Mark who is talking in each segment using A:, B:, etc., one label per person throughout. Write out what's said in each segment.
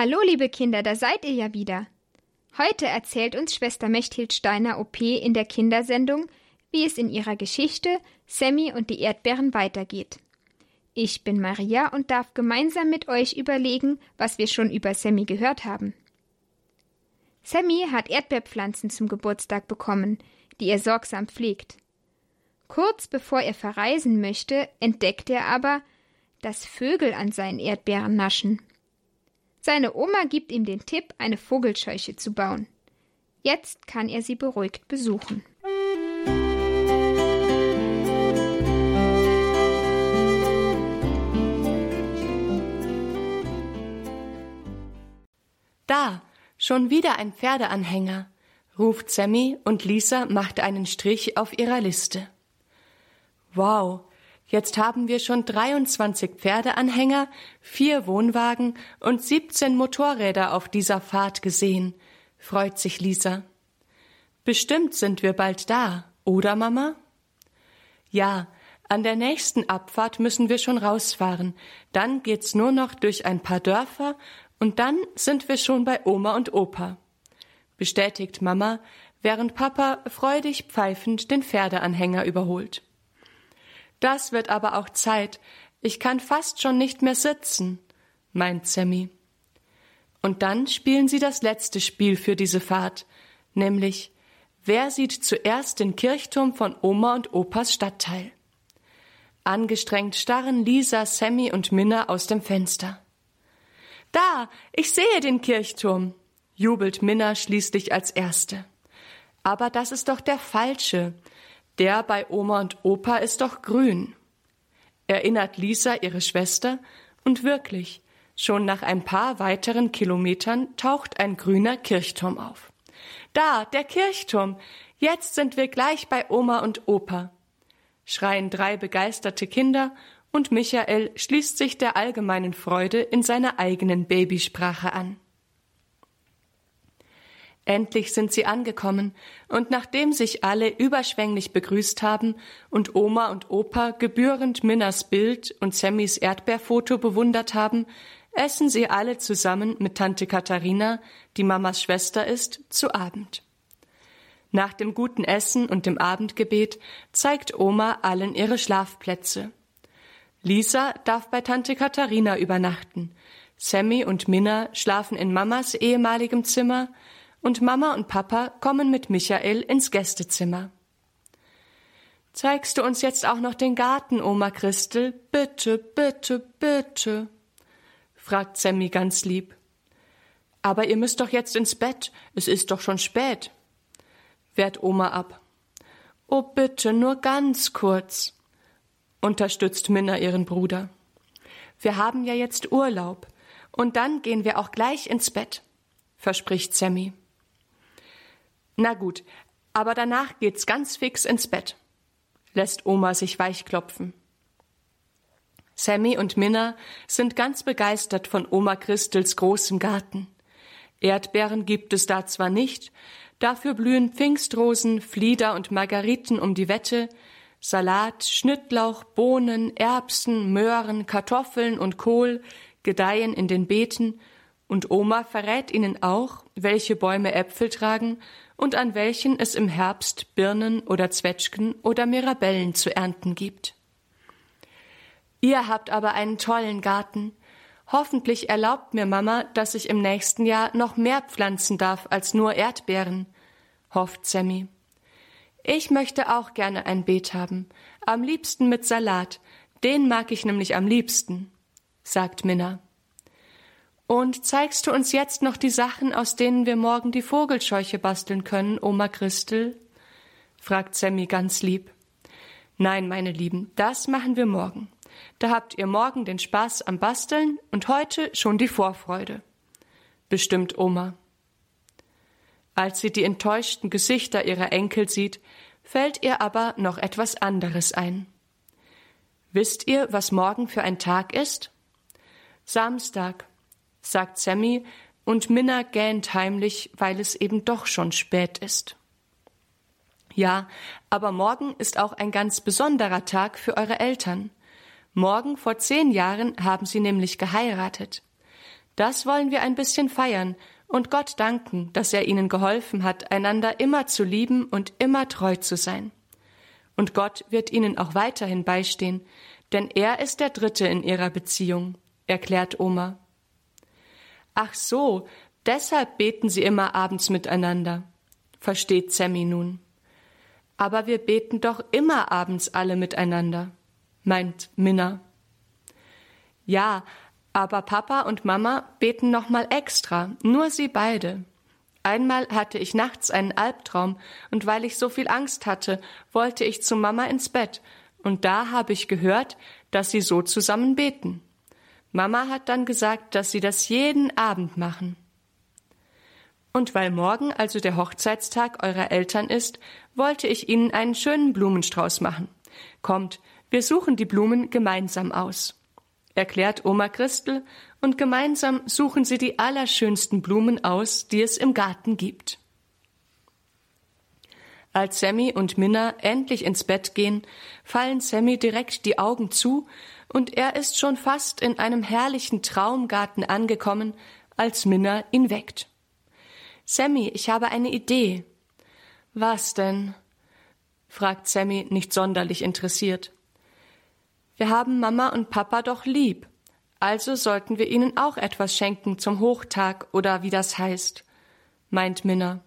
A: Hallo, liebe Kinder, da seid ihr ja wieder. Heute erzählt uns Schwester Mechthild Steiner OP in der Kindersendung, wie es in ihrer Geschichte Sammy und die Erdbeeren weitergeht. Ich bin Maria und darf gemeinsam mit euch überlegen, was wir schon über Sammy gehört haben. Sammy hat Erdbeerpflanzen zum Geburtstag bekommen, die er sorgsam pflegt. Kurz bevor er verreisen möchte, entdeckt er aber, dass Vögel an seinen Erdbeeren naschen. Seine Oma gibt ihm den Tipp, eine Vogelscheuche zu bauen. Jetzt kann er sie beruhigt besuchen.
B: Da, schon wieder ein Pferdeanhänger, ruft Sammy und Lisa macht einen Strich auf ihrer Liste. Wow, Jetzt haben wir schon 23 Pferdeanhänger, vier Wohnwagen und 17 Motorräder auf dieser Fahrt gesehen, freut sich Lisa. Bestimmt sind wir bald da, oder Mama? Ja, an der nächsten Abfahrt müssen wir schon rausfahren. Dann geht's nur noch durch ein paar Dörfer und dann sind wir schon bei Oma und Opa. Bestätigt Mama, während Papa freudig pfeifend den Pferdeanhänger überholt. Das wird aber auch Zeit. Ich kann fast schon nicht mehr sitzen, meint Sammy. Und dann spielen sie das letzte Spiel für diese Fahrt, nämlich Wer sieht zuerst den Kirchturm von Oma und Opas Stadtteil? Angestrengt starren Lisa, Sammy und Minna aus dem Fenster. Da, ich sehe den Kirchturm, jubelt Minna schließlich als Erste. Aber das ist doch der falsche. Der bei Oma und Opa ist doch grün. Erinnert Lisa ihre Schwester, und wirklich, schon nach ein paar weiteren Kilometern taucht ein grüner Kirchturm auf. Da, der Kirchturm. Jetzt sind wir gleich bei Oma und Opa. Schreien drei begeisterte Kinder und Michael schließt sich der allgemeinen Freude in seiner eigenen Babysprache an. Endlich sind sie angekommen, und nachdem sich alle überschwänglich begrüßt haben und Oma und Opa gebührend Minnas Bild und Sammys Erdbeerfoto bewundert haben, essen sie alle zusammen mit Tante Katharina, die Mamas Schwester ist, zu Abend. Nach dem guten Essen und dem Abendgebet zeigt Oma allen ihre Schlafplätze. Lisa darf bei Tante Katharina übernachten. Sammy und Minna schlafen in Mamas ehemaligem Zimmer, und Mama und Papa kommen mit Michael ins Gästezimmer. Zeigst du uns jetzt auch noch den Garten, Oma Christel? Bitte, bitte, bitte, fragt Sammy ganz lieb. Aber ihr müsst doch jetzt ins Bett, es ist doch schon spät, wehrt Oma ab. Oh bitte, nur ganz kurz, unterstützt Minna ihren Bruder. Wir haben ja jetzt Urlaub, und dann gehen wir auch gleich ins Bett, verspricht Sammy. Na gut, aber danach geht's ganz fix ins Bett, lässt Oma sich weichklopfen. Sammy und Minna sind ganz begeistert von Oma Christels großem Garten. Erdbeeren gibt es da zwar nicht, dafür blühen Pfingstrosen, Flieder und Margariten um die Wette, Salat, Schnittlauch, Bohnen, Erbsen, Möhren, Kartoffeln und Kohl gedeihen in den Beeten, und Oma verrät ihnen auch, welche Bäume Äpfel tragen und an welchen es im Herbst Birnen oder Zwetschgen oder Mirabellen zu ernten gibt. Ihr habt aber einen tollen Garten. Hoffentlich erlaubt mir Mama, dass ich im nächsten Jahr noch mehr pflanzen darf als nur Erdbeeren, hofft Sammy. Ich möchte auch gerne ein Beet haben, am liebsten mit Salat, den mag ich nämlich am liebsten, sagt Minna. Und zeigst du uns jetzt noch die Sachen, aus denen wir morgen die Vogelscheuche basteln können, Oma Christel? fragt Sammy ganz lieb. Nein, meine Lieben, das machen wir morgen. Da habt ihr morgen den Spaß am Basteln und heute schon die Vorfreude. Bestimmt Oma. Als sie die enttäuschten Gesichter ihrer Enkel sieht, fällt ihr aber noch etwas anderes ein. Wisst ihr, was morgen für ein Tag ist? Samstag, sagt Sammy, und Minna gähnt heimlich, weil es eben doch schon spät ist. Ja, aber morgen ist auch ein ganz besonderer Tag für eure Eltern. Morgen vor zehn Jahren haben sie nämlich geheiratet. Das wollen wir ein bisschen feiern und Gott danken, dass er ihnen geholfen hat, einander immer zu lieben und immer treu zu sein. Und Gott wird ihnen auch weiterhin beistehen, denn er ist der Dritte in ihrer Beziehung, erklärt Oma. Ach so, deshalb beten sie immer abends miteinander, versteht Sammy nun. Aber wir beten doch immer abends alle miteinander, meint Minna. Ja, aber Papa und Mama beten noch mal extra, nur sie beide. Einmal hatte ich nachts einen Albtraum, und weil ich so viel Angst hatte, wollte ich zu Mama ins Bett, und da habe ich gehört, dass sie so zusammen beten. Mama hat dann gesagt, dass sie das jeden Abend machen. Und weil morgen also der Hochzeitstag eurer Eltern ist, wollte ich ihnen einen schönen Blumenstrauß machen. Kommt, wir suchen die Blumen gemeinsam aus erklärt Oma Christel, und gemeinsam suchen sie die allerschönsten Blumen aus, die es im Garten gibt. Als Sammy und Minna endlich ins Bett gehen, fallen Sammy direkt die Augen zu, und er ist schon fast in einem herrlichen Traumgarten angekommen, als Minna ihn weckt. Sammy, ich habe eine Idee. Was denn? fragt Sammy nicht sonderlich interessiert. Wir haben Mama und Papa doch lieb. Also sollten wir ihnen auch etwas schenken zum Hochtag oder wie das heißt, meint Minna.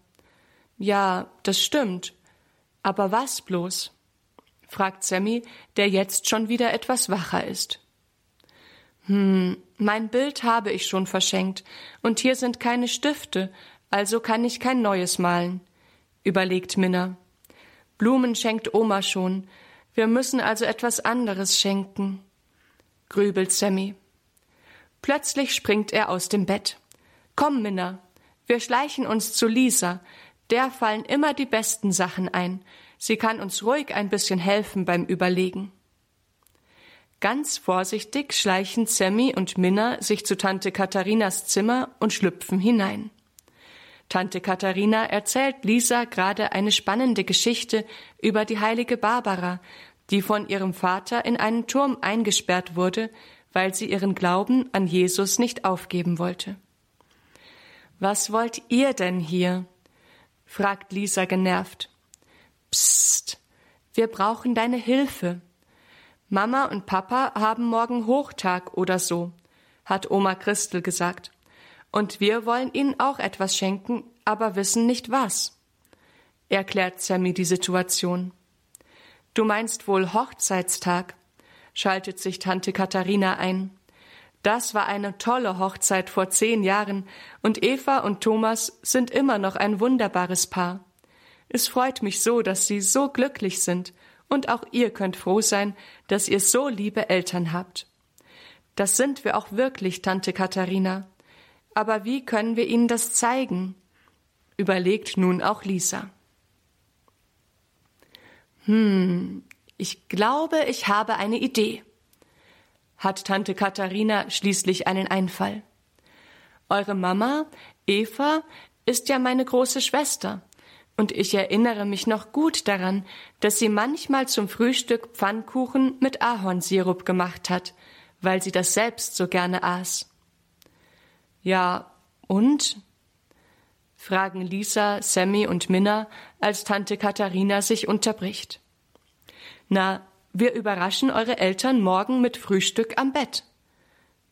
B: Ja, das stimmt. Aber was bloß? Fragt Sammy, der jetzt schon wieder etwas wacher ist. Hm, mein Bild habe ich schon verschenkt, und hier sind keine Stifte, also kann ich kein neues malen, überlegt Minna. Blumen schenkt Oma schon, wir müssen also etwas anderes schenken, grübelt Sammy. Plötzlich springt er aus dem Bett. Komm, Minna, wir schleichen uns zu Lisa. Der fallen immer die besten Sachen ein. Sie kann uns ruhig ein bisschen helfen beim Überlegen. Ganz vorsichtig schleichen Sammy und Minna sich zu Tante Katharinas Zimmer und schlüpfen hinein. Tante Katharina erzählt Lisa gerade eine spannende Geschichte über die heilige Barbara, die von ihrem Vater in einen Turm eingesperrt wurde, weil sie ihren Glauben an Jesus nicht aufgeben wollte. Was wollt ihr denn hier? fragt Lisa genervt. Psst, wir brauchen deine Hilfe. Mama und Papa haben morgen Hochtag oder so, hat Oma Christel gesagt. Und wir wollen ihnen auch etwas schenken, aber wissen nicht was. Erklärt Sammy die Situation. Du meinst wohl Hochzeitstag? schaltet sich Tante Katharina ein. Das war eine tolle Hochzeit vor zehn Jahren, und Eva und Thomas sind immer noch ein wunderbares Paar. Es freut mich so, dass Sie so glücklich sind, und auch ihr könnt froh sein, dass ihr so liebe Eltern habt. Das sind wir auch wirklich, Tante Katharina. Aber wie können wir ihnen das zeigen? überlegt nun auch Lisa. Hm, ich glaube, ich habe eine Idee, hat Tante Katharina schließlich einen Einfall. Eure Mama, Eva, ist ja meine große Schwester, und ich erinnere mich noch gut daran, dass sie manchmal zum Frühstück Pfannkuchen mit Ahornsirup gemacht hat, weil sie das selbst so gerne aß. Ja, und? fragen Lisa, Sammy und Minna, als Tante Katharina sich unterbricht. Na, wir überraschen eure Eltern morgen mit Frühstück am Bett,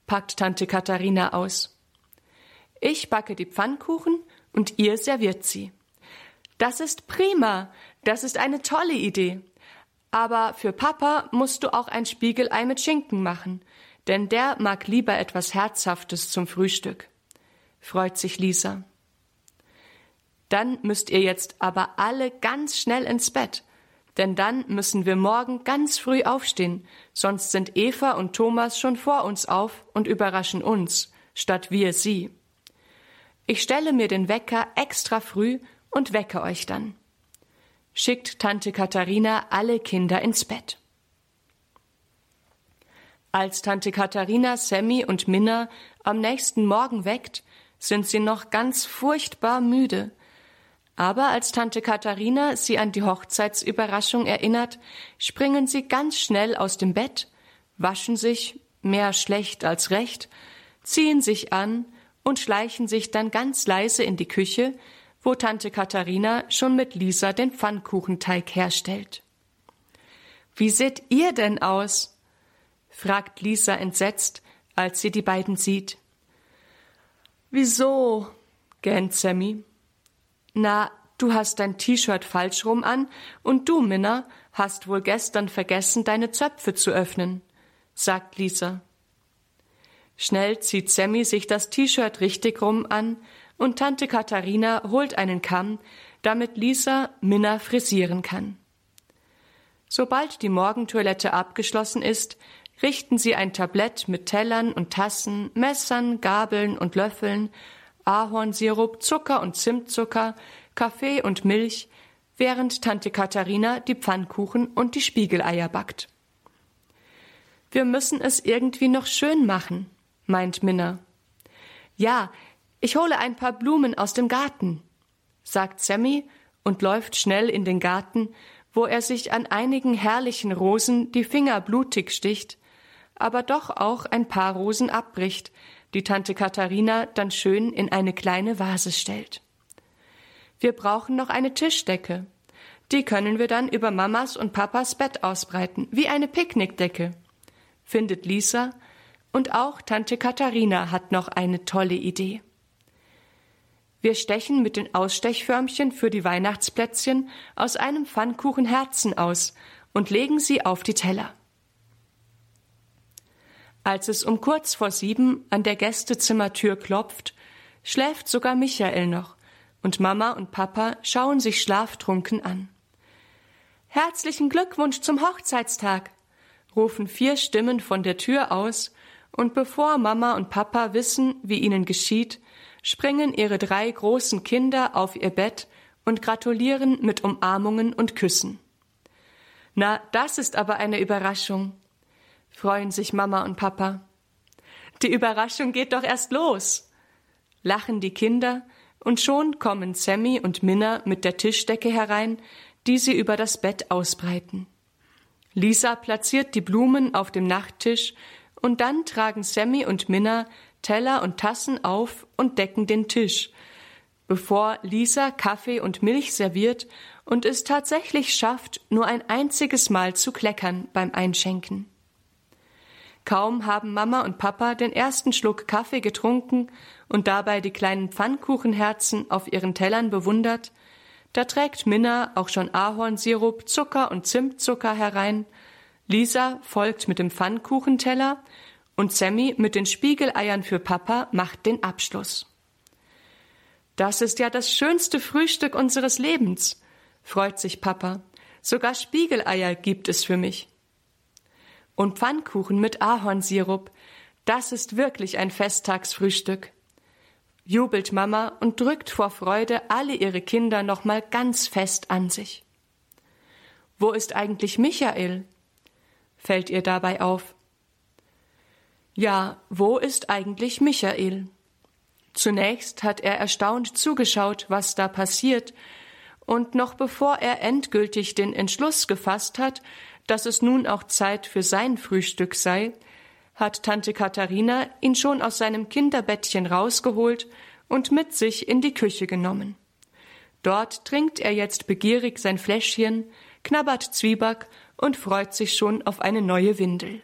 B: packt Tante Katharina aus. Ich backe die Pfannkuchen und ihr serviert sie. Das ist prima, das ist eine tolle Idee. Aber für Papa musst du auch ein Spiegelei mit Schinken machen, denn der mag lieber etwas Herzhaftes zum Frühstück. Freut sich Lisa. Dann müsst ihr jetzt aber alle ganz schnell ins Bett, denn dann müssen wir morgen ganz früh aufstehen, sonst sind Eva und Thomas schon vor uns auf und überraschen uns, statt wir sie. Ich stelle mir den Wecker extra früh und wecke euch dann. Schickt Tante Katharina alle Kinder ins Bett. Als Tante Katharina Sammy und Minna am nächsten Morgen weckt, sind sie noch ganz furchtbar müde. Aber als Tante Katharina sie an die Hochzeitsüberraschung erinnert, springen sie ganz schnell aus dem Bett, waschen sich, mehr schlecht als recht, ziehen sich an und schleichen sich dann ganz leise in die Küche, wo Tante Katharina schon mit Lisa den Pfannkuchenteig herstellt. Wie seht ihr denn aus? fragt Lisa entsetzt, als sie die beiden sieht. Wieso? gähnt Sammy. Na, du hast dein T-Shirt falsch rum an und du, Minna, hast wohl gestern vergessen, deine Zöpfe zu öffnen, sagt Lisa. Schnell zieht Sammy sich das T-Shirt richtig rum an und Tante Katharina holt einen Kamm, damit Lisa Minna frisieren kann. Sobald die Morgentoilette abgeschlossen ist, richten sie ein Tablett mit Tellern und Tassen, Messern, Gabeln und Löffeln, Ahornsirup, Zucker und Zimtzucker, Kaffee und Milch, während Tante Katharina die Pfannkuchen und die Spiegeleier backt. Wir müssen es irgendwie noch schön machen, meint Minna. Ja, ich hole ein paar Blumen aus dem Garten, sagt Sammy und läuft schnell in den Garten, wo er sich an einigen herrlichen Rosen die Finger blutig sticht, aber doch auch ein paar Rosen abbricht, die Tante Katharina dann schön in eine kleine Vase stellt. Wir brauchen noch eine Tischdecke. Die können wir dann über Mamas und Papas Bett ausbreiten, wie eine Picknickdecke, findet Lisa, und auch Tante Katharina hat noch eine tolle Idee. Wir stechen mit den Ausstechförmchen für die Weihnachtsplätzchen aus einem Pfannkuchen Herzen aus und legen sie auf die Teller. Als es um kurz vor sieben an der Gästezimmertür klopft, schläft sogar Michael noch, und Mama und Papa schauen sich schlaftrunken an. Herzlichen Glückwunsch zum Hochzeitstag, rufen vier Stimmen von der Tür aus, und bevor Mama und Papa wissen, wie ihnen geschieht, springen ihre drei großen Kinder auf ihr Bett und gratulieren mit Umarmungen und Küssen. Na, das ist aber eine Überraschung, freuen sich Mama und Papa. Die Überraschung geht doch erst los. Lachen die Kinder, und schon kommen Sammy und Minna mit der Tischdecke herein, die sie über das Bett ausbreiten. Lisa platziert die Blumen auf dem Nachttisch, und dann tragen Sammy und Minna Teller und Tassen auf und decken den Tisch, bevor Lisa Kaffee und Milch serviert und es tatsächlich schafft, nur ein einziges Mal zu kleckern beim Einschenken. Kaum haben Mama und Papa den ersten Schluck Kaffee getrunken und dabei die kleinen Pfannkuchenherzen auf ihren Tellern bewundert, da trägt Minna auch schon Ahornsirup, Zucker und Zimtzucker herein, Lisa folgt mit dem Pfannkuchenteller und Sammy mit den Spiegeleiern für Papa macht den Abschluss. Das ist ja das schönste Frühstück unseres Lebens, freut sich Papa. Sogar Spiegeleier gibt es für mich und Pfannkuchen mit Ahornsirup. Das ist wirklich ein Festtagsfrühstück. Jubelt Mama und drückt vor Freude alle ihre Kinder nochmal ganz fest an sich. Wo ist eigentlich Michael? fällt ihr dabei auf. Ja, wo ist eigentlich Michael? Zunächst hat er erstaunt zugeschaut, was da passiert, und noch bevor er endgültig den Entschluss gefasst hat, dass es nun auch Zeit für sein Frühstück sei, hat Tante Katharina ihn schon aus seinem Kinderbettchen rausgeholt und mit sich in die Küche genommen. Dort trinkt er jetzt begierig sein Fläschchen, knabbert Zwieback und freut sich schon auf eine neue Windel.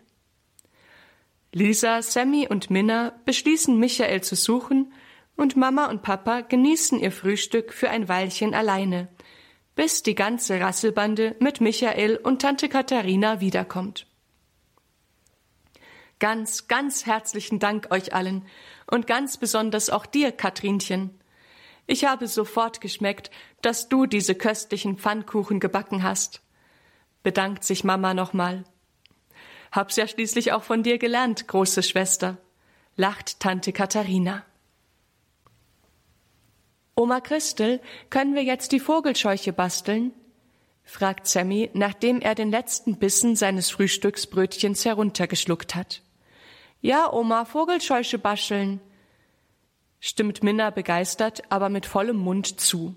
B: Lisa, Sammy und Minna beschließen, Michael zu suchen, und Mama und Papa genießen ihr Frühstück für ein Weilchen alleine, bis die ganze Rasselbande mit Michael und Tante Katharina wiederkommt. Ganz, ganz herzlichen Dank euch allen und ganz besonders auch dir, Katrinchen. Ich habe sofort geschmeckt, dass du diese köstlichen Pfannkuchen gebacken hast. Bedankt sich Mama nochmal. Hab's ja schließlich auch von dir gelernt, große Schwester, lacht Tante Katharina. Oma Christel, können wir jetzt die Vogelscheuche basteln? fragt Sammy, nachdem er den letzten Bissen seines Frühstücksbrötchens heruntergeschluckt hat. Ja, Oma, Vogelscheuche basteln, stimmt Minna begeistert, aber mit vollem Mund zu.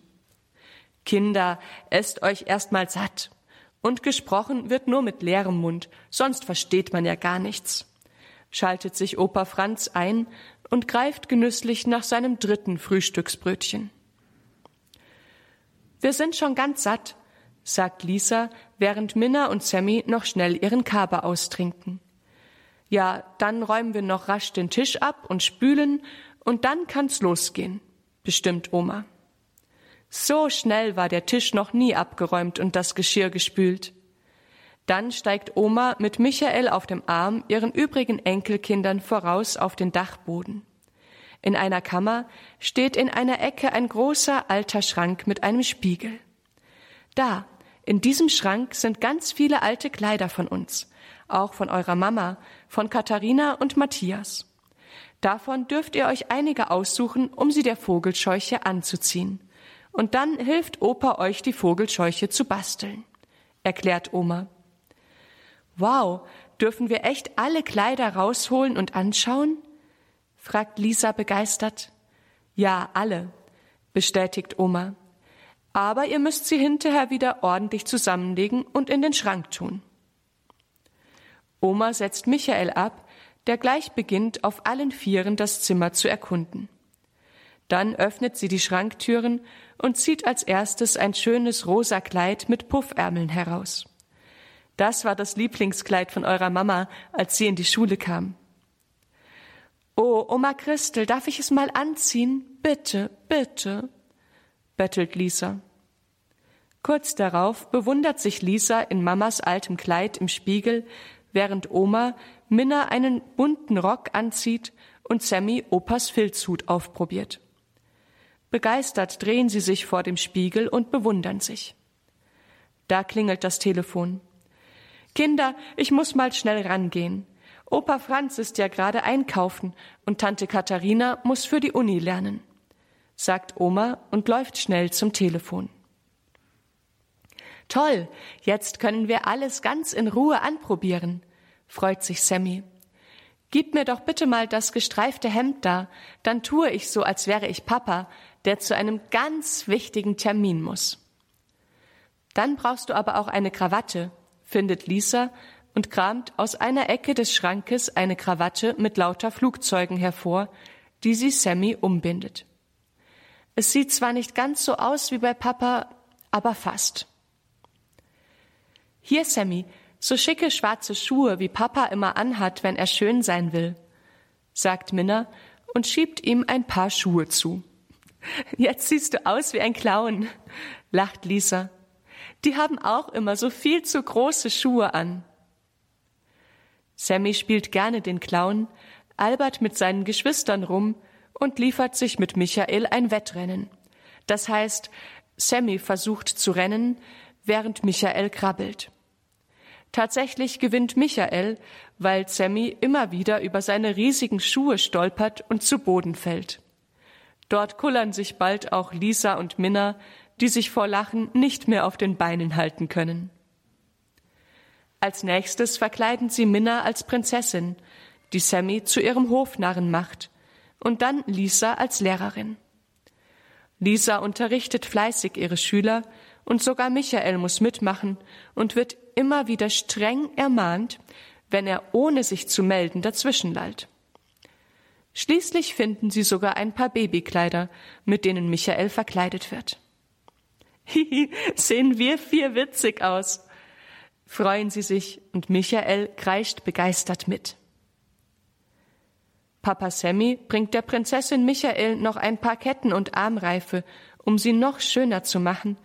B: Kinder, esst euch erst mal satt. Und gesprochen wird nur mit leerem Mund, sonst versteht man ja gar nichts. Schaltet sich Opa Franz ein und greift genüsslich nach seinem dritten Frühstücksbrötchen. Wir sind schon ganz satt, sagt Lisa, während Minna und Sammy noch schnell ihren Kaber austrinken. Ja, dann räumen wir noch rasch den Tisch ab und spülen, und dann kann's losgehen, bestimmt Oma. So schnell war der Tisch noch nie abgeräumt und das Geschirr gespült. Dann steigt Oma mit Michael auf dem Arm ihren übrigen Enkelkindern voraus auf den Dachboden. In einer Kammer steht in einer Ecke ein großer alter Schrank mit einem Spiegel. Da, in diesem Schrank sind ganz viele alte Kleider von uns, auch von eurer Mama, von Katharina und Matthias. Davon dürft ihr euch einige aussuchen, um sie der Vogelscheuche anzuziehen. Und dann hilft Opa euch, die Vogelscheuche zu basteln, erklärt Oma. Wow, dürfen wir echt alle Kleider rausholen und anschauen? fragt Lisa begeistert. Ja, alle, bestätigt Oma. Aber ihr müsst sie hinterher wieder ordentlich zusammenlegen und in den Schrank tun. Oma setzt Michael ab, der gleich beginnt, auf allen Vieren das Zimmer zu erkunden. Dann öffnet sie die Schranktüren und zieht als erstes ein schönes rosa Kleid mit Puffärmeln heraus. Das war das Lieblingskleid von eurer Mama, als sie in die Schule kam. Oh, Oma Christel, darf ich es mal anziehen? Bitte, bitte, bettelt Lisa. Kurz darauf bewundert sich Lisa in Mamas altem Kleid im Spiegel, während Oma Minna einen bunten Rock anzieht und Sammy Opas Filzhut aufprobiert. Begeistert drehen sie sich vor dem Spiegel und bewundern sich. Da klingelt das Telefon. Kinder, ich muss mal schnell rangehen. Opa Franz ist ja gerade einkaufen und Tante Katharina muss für die Uni lernen, sagt Oma und läuft schnell zum Telefon. Toll, jetzt können wir alles ganz in Ruhe anprobieren, freut sich Sammy. Gib mir doch bitte mal das gestreifte Hemd da, dann tue ich so, als wäre ich Papa, der zu einem ganz wichtigen Termin muss. Dann brauchst du aber auch eine Krawatte, findet Lisa und kramt aus einer Ecke des Schrankes eine Krawatte mit lauter Flugzeugen hervor, die sie Sammy umbindet. Es sieht zwar nicht ganz so aus wie bei Papa, aber fast. Hier, Sammy, so schicke schwarze Schuhe, wie Papa immer anhat, wenn er schön sein will, sagt Minna und schiebt ihm ein paar Schuhe zu. Jetzt siehst du aus wie ein Clown, lacht Lisa die haben auch immer so viel zu große Schuhe an. Sammy spielt gerne den Clown, albert mit seinen Geschwistern rum und liefert sich mit Michael ein Wettrennen. Das heißt, Sammy versucht zu rennen, während Michael krabbelt. Tatsächlich gewinnt Michael, weil Sammy immer wieder über seine riesigen Schuhe stolpert und zu Boden fällt. Dort kullern sich bald auch Lisa und Minna, die sich vor Lachen nicht mehr auf den Beinen halten können. Als nächstes verkleiden sie Minna als Prinzessin, die Sammy zu ihrem Hofnarren macht, und dann Lisa als Lehrerin. Lisa unterrichtet fleißig ihre Schüler, und sogar Michael muss mitmachen und wird immer wieder streng ermahnt, wenn er ohne sich zu melden dazwischenlallt. Schließlich finden sie sogar ein paar Babykleider, mit denen Michael verkleidet wird. Hihi, sehen wir vier witzig aus. Freuen sie sich und Michael kreischt begeistert mit. Papa Sammy bringt der Prinzessin Michael noch ein paar Ketten und Armreife, um sie noch schöner zu machen,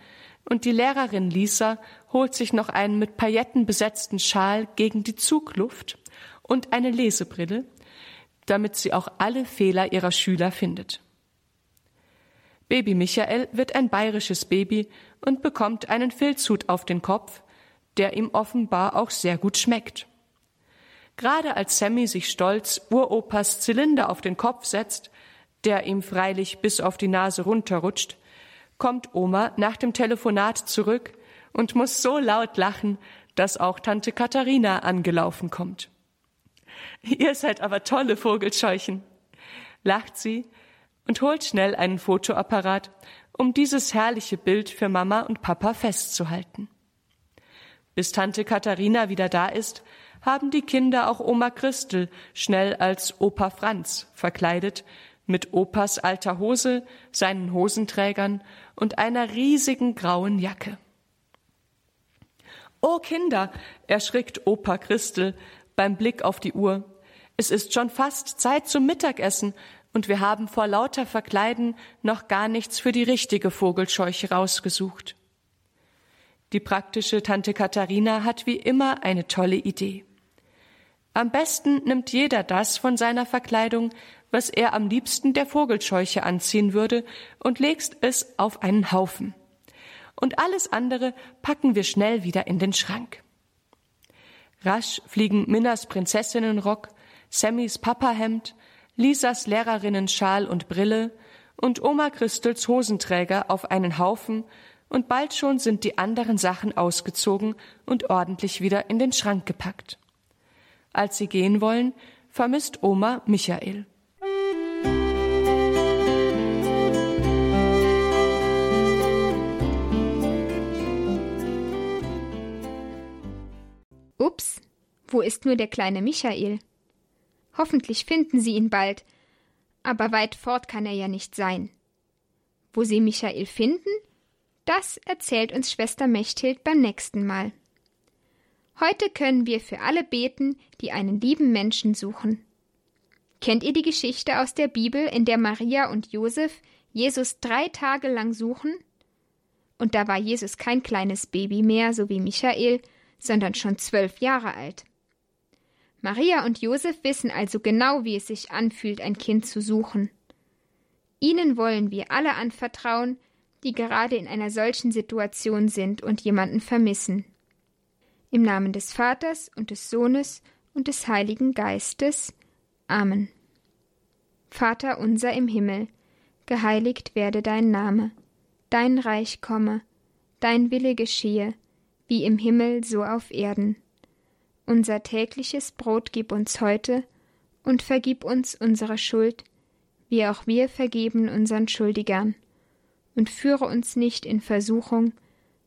B: und die Lehrerin Lisa holt sich noch einen mit Pailletten besetzten Schal gegen die Zugluft und eine Lesebrille, damit sie auch alle Fehler ihrer Schüler findet. Baby Michael wird ein bayerisches Baby und bekommt einen Filzhut auf den Kopf, der ihm offenbar auch sehr gut schmeckt. Gerade als Sammy sich stolz Uropas Zylinder auf den Kopf setzt, der ihm freilich bis auf die Nase runterrutscht, kommt Oma nach dem Telefonat zurück und muss so laut lachen, dass auch Tante Katharina angelaufen kommt. Ihr seid aber tolle Vogelscheuchen, lacht sie und holt schnell einen Fotoapparat, um dieses herrliche Bild für Mama und Papa festzuhalten. Bis Tante Katharina wieder da ist, haben die Kinder auch Oma Christel schnell als Opa Franz verkleidet, mit Opas alter Hose, seinen Hosenträgern und einer riesigen grauen Jacke. Oh Kinder, erschrickt Opa Christel beim Blick auf die Uhr. Es ist schon fast Zeit zum Mittagessen und wir haben vor lauter Verkleiden noch gar nichts für die richtige Vogelscheuche rausgesucht. Die praktische Tante Katharina hat wie immer eine tolle Idee. Am besten nimmt jeder das von seiner Verkleidung, was er am liebsten der Vogelscheuche anziehen würde, und legt es auf einen Haufen. Und alles andere packen wir schnell wieder in den Schrank. Rasch fliegen Minnas Prinzessinnenrock, Sammys Papahemd, Lisas Lehrerinnenschal und Brille und Oma Christels Hosenträger auf einen Haufen, und bald schon sind die anderen Sachen ausgezogen und ordentlich wieder in den Schrank gepackt. Als sie gehen wollen, vermisst Oma Michael.
A: Ups, wo ist nur der kleine Michael? Hoffentlich finden sie ihn bald, aber weit fort kann er ja nicht sein. Wo sie Michael finden, das erzählt uns Schwester Mechthild beim nächsten Mal. Heute können wir für alle beten, die einen lieben Menschen suchen. Kennt ihr die Geschichte aus der Bibel, in der Maria und Josef Jesus drei Tage lang suchen? Und da war Jesus kein kleines Baby mehr, so wie Michael, sondern schon zwölf Jahre alt. Maria und Josef wissen also genau, wie es sich anfühlt, ein Kind zu suchen. Ihnen wollen wir alle anvertrauen, die gerade in einer solchen Situation sind und jemanden vermissen. Im Namen des Vaters und des Sohnes und des Heiligen Geistes. Amen. Vater unser im Himmel, geheiligt werde dein Name, dein Reich komme, dein Wille geschehe, wie im Himmel so auf Erden. Unser tägliches Brot gib uns heute und vergib uns unsere Schuld, wie auch wir vergeben unseren Schuldigern. Und führe uns nicht in Versuchung,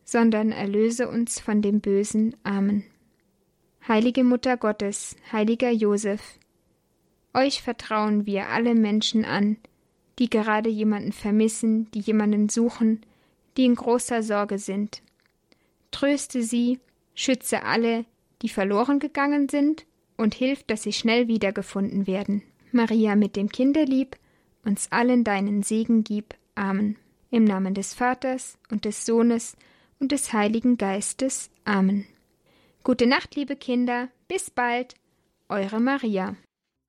A: sondern erlöse uns von dem Bösen. Amen. Heilige Mutter Gottes, heiliger Josef, euch vertrauen wir alle Menschen an, die gerade jemanden vermissen, die jemanden suchen, die in großer Sorge sind. Tröste sie, schütze alle, die verloren gegangen sind, und hilf, dass sie schnell wiedergefunden werden. Maria mit dem Kinderlieb, uns allen deinen Segen gib. Amen. Im Namen des Vaters und des Sohnes und des Heiligen Geistes. Amen. Gute Nacht, liebe Kinder, bis bald, eure Maria.